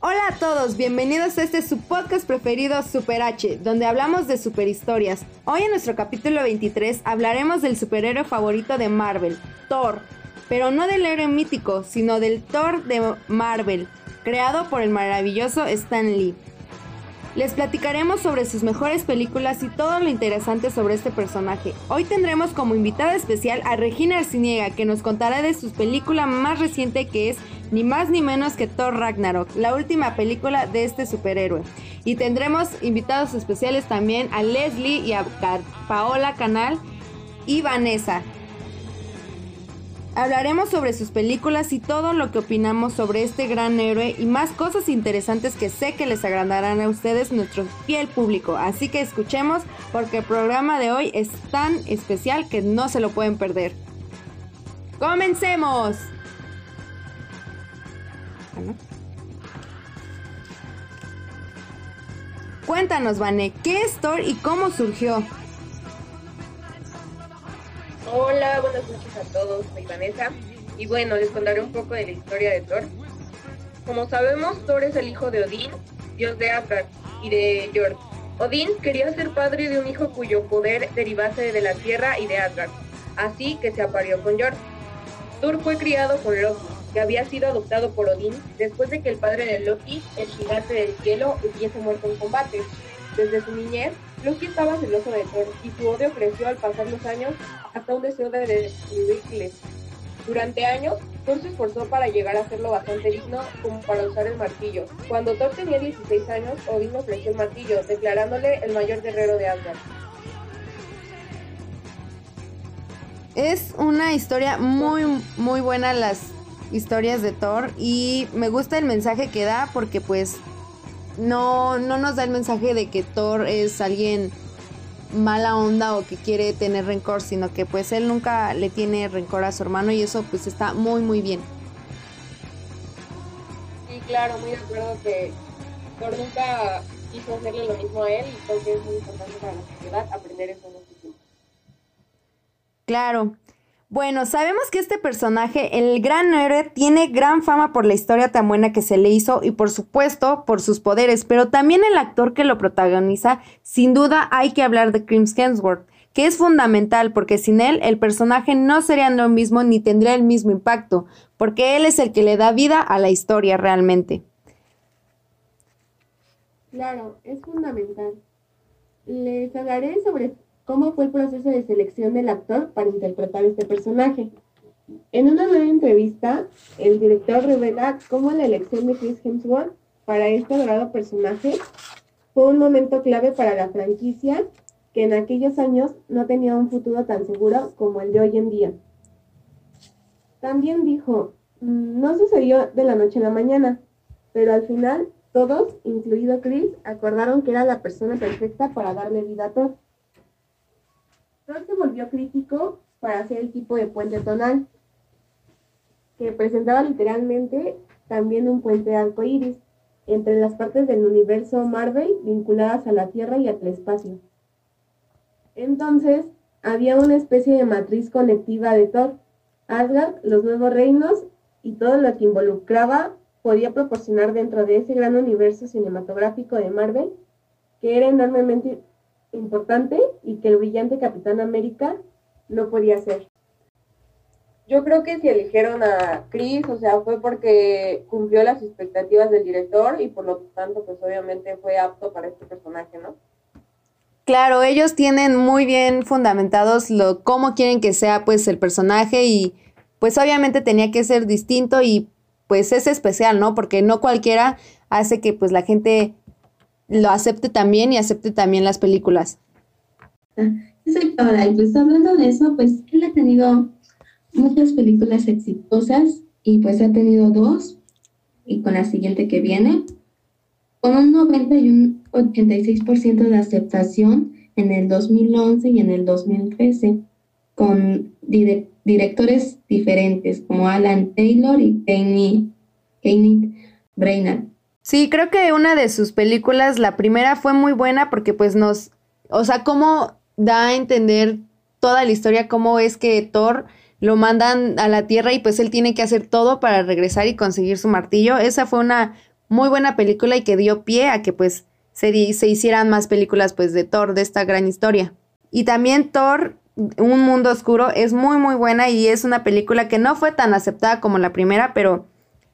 Hola a todos, bienvenidos a este su podcast preferido Super H, donde hablamos de superhistorias. Hoy en nuestro capítulo 23 hablaremos del superhéroe favorito de Marvel, Thor, pero no del héroe mítico, sino del Thor de Marvel, creado por el maravilloso Stan Lee. Les platicaremos sobre sus mejores películas y todo lo interesante sobre este personaje. Hoy tendremos como invitada especial a Regina Arciniega, que nos contará de su película más reciente que es ni más ni menos que Thor Ragnarok, la última película de este superhéroe. Y tendremos invitados especiales también a Leslie y a Paola Canal y Vanessa. Hablaremos sobre sus películas y todo lo que opinamos sobre este gran héroe y más cosas interesantes que sé que les agradarán a ustedes, nuestro fiel público. Así que escuchemos porque el programa de hoy es tan especial que no se lo pueden perder. ¡Comencemos! Cuéntanos, Vane, ¿qué es Thor y cómo surgió? Hola, buenas noches a todos, soy Vanessa y bueno, les contaré un poco de la historia de Thor. Como sabemos, Thor es el hijo de Odín, dios de Asgard, y de Jord. Odín quería ser padre de un hijo cuyo poder derivase de la tierra y de Asgard, así que se apareó con Jord. Thor fue criado con Loki, que había sido adoptado por Odín después de que el padre de Loki, el gigante del cielo, hubiese muerto en combate. Desde su niñez, Loki estaba celoso de Thor y su odio creció al pasar los años hasta un deseo de destruirle. Durante años, Thor se esforzó para llegar a ser lo bastante digno como para usar el martillo. Cuando Thor tenía 16 años, Odín ofreció el martillo, declarándole el mayor guerrero de Asgard. Es una historia muy, muy buena las historias de Thor y me gusta el mensaje que da porque pues no, no nos da el mensaje de que Thor es alguien mala onda o que quiere tener rencor, sino que pues él nunca le tiene rencor a su hermano y eso pues está muy muy bien. Sí, claro, muy de acuerdo que Thor nunca quiso hacerle lo mismo a él y creo que es muy importante para la sociedad aprender eso en los tiempos. Claro. Bueno, sabemos que este personaje, el gran héroe, tiene gran fama por la historia tan buena que se le hizo y por supuesto por sus poderes, pero también el actor que lo protagoniza, sin duda hay que hablar de Chris Hemsworth, que es fundamental porque sin él el personaje no sería lo mismo ni tendría el mismo impacto, porque él es el que le da vida a la historia realmente. Claro, es fundamental. Les hablaré sobre cómo fue el proceso de selección del actor para interpretar este personaje. En una nueva entrevista, el director revela cómo la elección de Chris Hemsworth para este adorado personaje fue un momento clave para la franquicia que en aquellos años no tenía un futuro tan seguro como el de hoy en día. También dijo, mm, no sucedió de la noche a la mañana, pero al final todos, incluido Chris, acordaron que era la persona perfecta para darle vida a Thor. Se volvió crítico para hacer el tipo de puente tonal, que presentaba literalmente también un puente arcoíris entre las partes del universo Marvel vinculadas a la Tierra y al espacio. Entonces, había una especie de matriz conectiva de Thor, Asgard, los nuevos reinos y todo lo que involucraba podía proporcionar dentro de ese gran universo cinematográfico de Marvel, que era enormemente importante y que el brillante Capitán América no podía ser. Yo creo que si eligieron a Chris, o sea, fue porque cumplió las expectativas del director y por lo tanto, pues obviamente fue apto para este personaje, ¿no? Claro, ellos tienen muy bien fundamentados lo cómo quieren que sea pues el personaje y pues obviamente tenía que ser distinto y pues es especial, ¿no? Porque no cualquiera hace que pues la gente lo acepte también y acepte también las películas. Exacto, ahora, y pues hablando de eso, pues él ha tenido muchas películas exitosas y pues ha tenido dos y con la siguiente que viene, con un 90 y un 86% de aceptación en el 2011 y en el 2013, con directores diferentes como Alan Taylor y Kenneth Brainerd. Sí, creo que una de sus películas, la primera fue muy buena porque pues nos, o sea, cómo da a entender toda la historia, cómo es que Thor lo mandan a la Tierra y pues él tiene que hacer todo para regresar y conseguir su martillo. Esa fue una muy buena película y que dio pie a que pues se, se hicieran más películas pues de Thor, de esta gran historia. Y también Thor, Un Mundo Oscuro, es muy muy buena y es una película que no fue tan aceptada como la primera, pero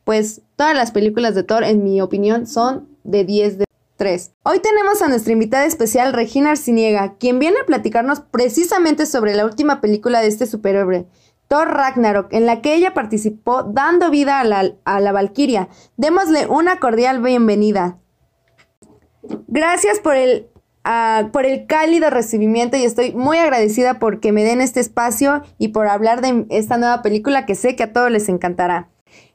pues todas las películas de Thor, en mi opinión, son de 10 de 3. Hoy tenemos a nuestra invitada especial, Regina Arciniega, quien viene a platicarnos precisamente sobre la última película de este superhéroe, Thor Ragnarok, en la que ella participó dando vida a la, a la Valquiria. Démosle una cordial bienvenida. Gracias por el, uh, por el cálido recibimiento y estoy muy agradecida porque me den este espacio y por hablar de esta nueva película que sé que a todos les encantará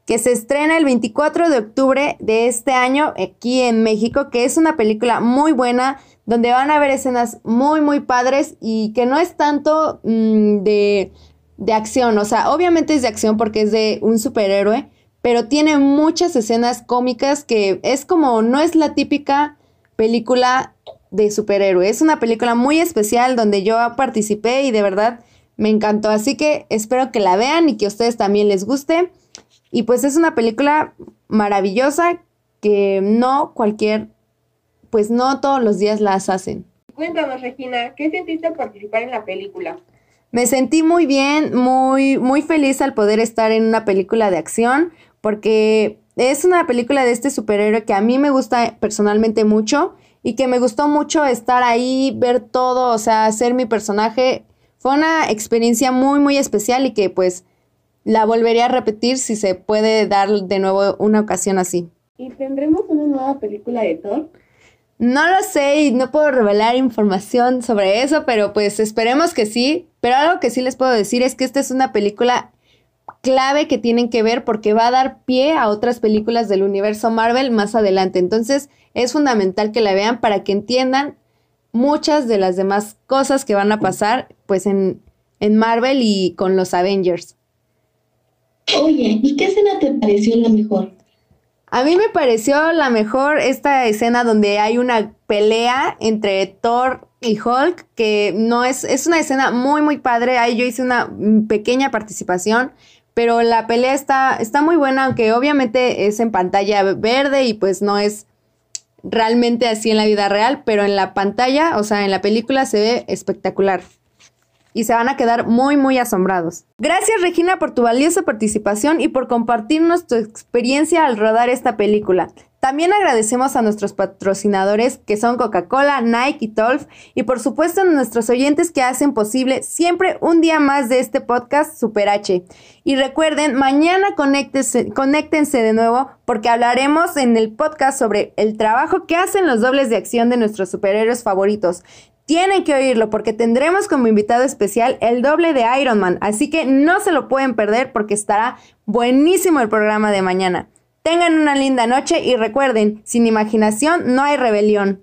que se estrena el 24 de octubre de este año aquí en México, que es una película muy buena, donde van a ver escenas muy, muy padres y que no es tanto mmm, de, de acción, o sea, obviamente es de acción porque es de un superhéroe, pero tiene muchas escenas cómicas que es como, no es la típica película de superhéroe, es una película muy especial donde yo participé y de verdad me encantó, así que espero que la vean y que a ustedes también les guste. Y pues es una película maravillosa que no cualquier, pues no todos los días las hacen. Cuéntanos, Regina, ¿qué sentiste al participar en la película? Me sentí muy bien, muy, muy feliz al poder estar en una película de acción, porque es una película de este superhéroe que a mí me gusta personalmente mucho y que me gustó mucho estar ahí, ver todo, o sea, hacer mi personaje. Fue una experiencia muy, muy especial y que pues la volvería a repetir si se puede dar de nuevo una ocasión así. ¿Y tendremos una nueva película de Thor? No lo sé y no puedo revelar información sobre eso, pero pues esperemos que sí. Pero algo que sí les puedo decir es que esta es una película clave que tienen que ver porque va a dar pie a otras películas del universo Marvel más adelante. Entonces es fundamental que la vean para que entiendan muchas de las demás cosas que van a pasar pues en, en Marvel y con los Avengers. Oye, ¿y qué escena te pareció la mejor? A mí me pareció la mejor esta escena donde hay una pelea entre Thor y Hulk, que no es, es una escena muy, muy padre. Ahí yo hice una pequeña participación, pero la pelea está, está muy buena, aunque obviamente es en pantalla verde y pues no es realmente así en la vida real, pero en la pantalla, o sea, en la película se ve espectacular y se van a quedar muy muy asombrados. Gracias Regina por tu valiosa participación y por compartirnos tu experiencia al rodar esta película. También agradecemos a nuestros patrocinadores que son Coca-Cola, Nike y Tolf y por supuesto a nuestros oyentes que hacen posible siempre un día más de este podcast Super H. Y recuerden, mañana conéctense, conéctense de nuevo porque hablaremos en el podcast sobre el trabajo que hacen los dobles de acción de nuestros superhéroes favoritos. Tienen que oírlo porque tendremos como invitado especial el doble de Iron Man, así que no se lo pueden perder porque estará buenísimo el programa de mañana. Tengan una linda noche y recuerden, sin imaginación no hay rebelión.